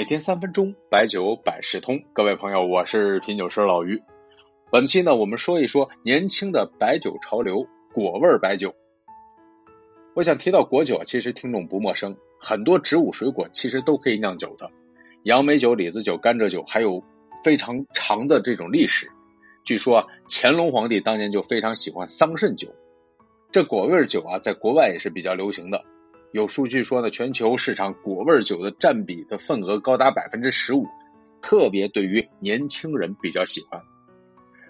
每天三分钟，白酒百事通。各位朋友，我是品酒师老于。本期呢，我们说一说年轻的白酒潮流——果味白酒。我想提到果酒，其实听众不陌生，很多植物水果其实都可以酿酒的，杨梅酒、李子酒、甘蔗酒，还有非常长的这种历史。据说乾隆皇帝当年就非常喜欢桑葚酒，这果味酒啊，在国外也是比较流行的。有数据说呢，全球市场果味酒的占比的份额高达百分之十五，特别对于年轻人比较喜欢。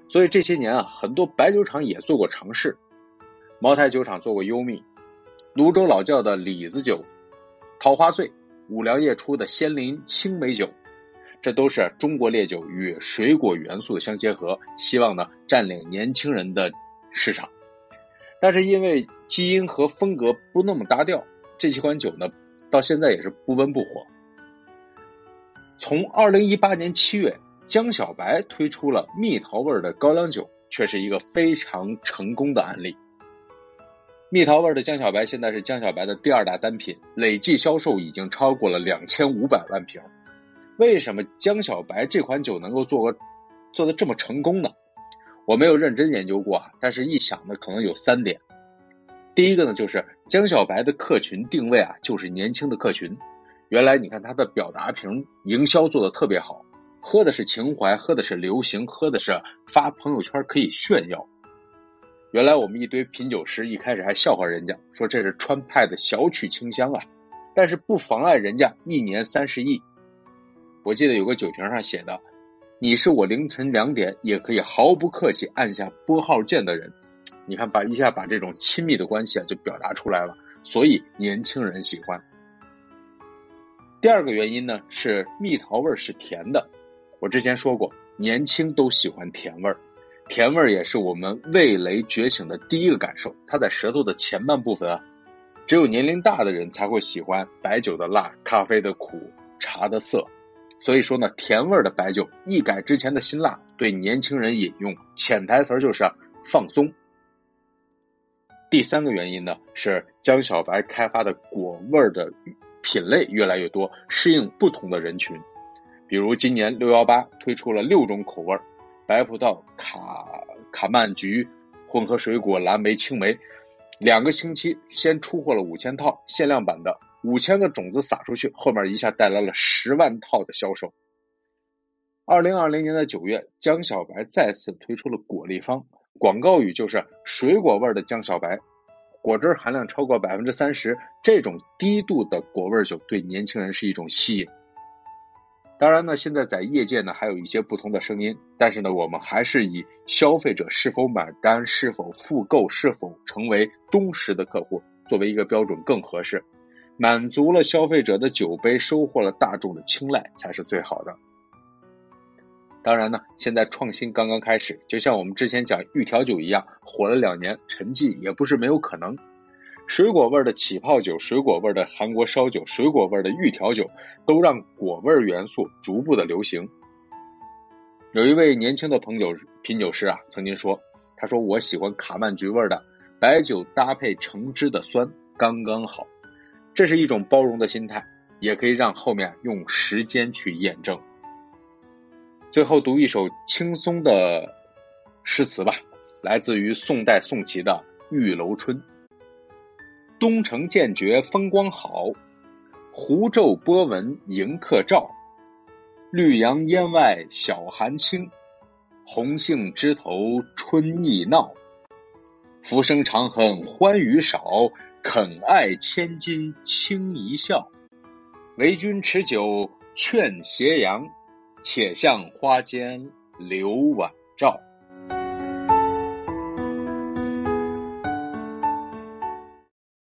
所以这些年啊，很多白酒厂也做过尝试，茅台酒厂做过优蜜，泸州老窖的李子酒、桃花醉，五粮液出的仙林青梅酒，这都是中国烈酒与水果元素的相结合，希望呢占领年轻人的市场。但是因为基因和风格不那么搭调。这几款酒呢，到现在也是不温不火。从二零一八年七月，江小白推出了蜜桃味的高粱酒，却是一个非常成功的案例。蜜桃味的江小白现在是江小白的第二大单品，累计销售已经超过了两千五百万瓶。为什么江小白这款酒能够做个做的这么成功呢？我没有认真研究过啊，但是一想呢，可能有三点。第一个呢，就是江小白的客群定位啊，就是年轻的客群。原来你看他的表达瓶营销做的特别好，喝的是情怀，喝的是流行，喝的是发朋友圈可以炫耀。原来我们一堆品酒师一开始还笑话人家，说这是川派的小曲清香啊，但是不妨碍人家一年三十亿。我记得有个酒瓶上写的：“你是我凌晨两点也可以毫不客气按下拨号键的人。”你看，把一下把这种亲密的关系啊，就表达出来了，所以年轻人喜欢。第二个原因呢，是蜜桃味是甜的。我之前说过，年轻都喜欢甜味儿，甜味儿也是我们味蕾觉醒的第一个感受。它在舌头的前半部分啊，只有年龄大的人才会喜欢白酒的辣、咖啡的苦、茶的涩。所以说呢，甜味的白酒一改之前的辛辣，对年轻人饮用，潜台词就是放松。第三个原因呢，是江小白开发的果味的品类越来越多，适应不同的人群。比如今年六幺八推出了六种口味白葡萄、卡卡曼橘、混合水果、蓝莓、青梅，两个星期先出货了五千套限量版的，五千个种子撒出去，后面一下带来了十万套的销售。二零二零年的九月，江小白再次推出了果立方。广告语就是水果味的江小白，果汁含量超过百分之三十，这种低度的果味酒对年轻人是一种吸引。当然呢，现在在业界呢还有一些不同的声音，但是呢，我们还是以消费者是否买单、是否复购、是否成为忠实的客户作为一个标准更合适，满足了消费者的酒杯，收获了大众的青睐才是最好的。当然呢，现在创新刚刚开始，就像我们之前讲玉调酒一样，火了两年，沉寂也不是没有可能。水果味的起泡酒、水果味的韩国烧酒、水果味的玉调酒，都让果味元素逐步的流行。有一位年轻的朋友品酒师啊，曾经说，他说我喜欢卡曼橘味的白酒搭配橙汁的酸，刚刚好。这是一种包容的心态，也可以让后面用时间去验证。最后读一首轻松的诗词吧，来自于宋代宋祁的《玉楼春》。东城渐觉风光好，湖皱波纹迎客照。绿杨烟外晓寒清，红杏枝头春意闹。浮生长恨欢娱少，肯爱千金轻一笑。为君持酒劝斜阳。且向花间留晚照。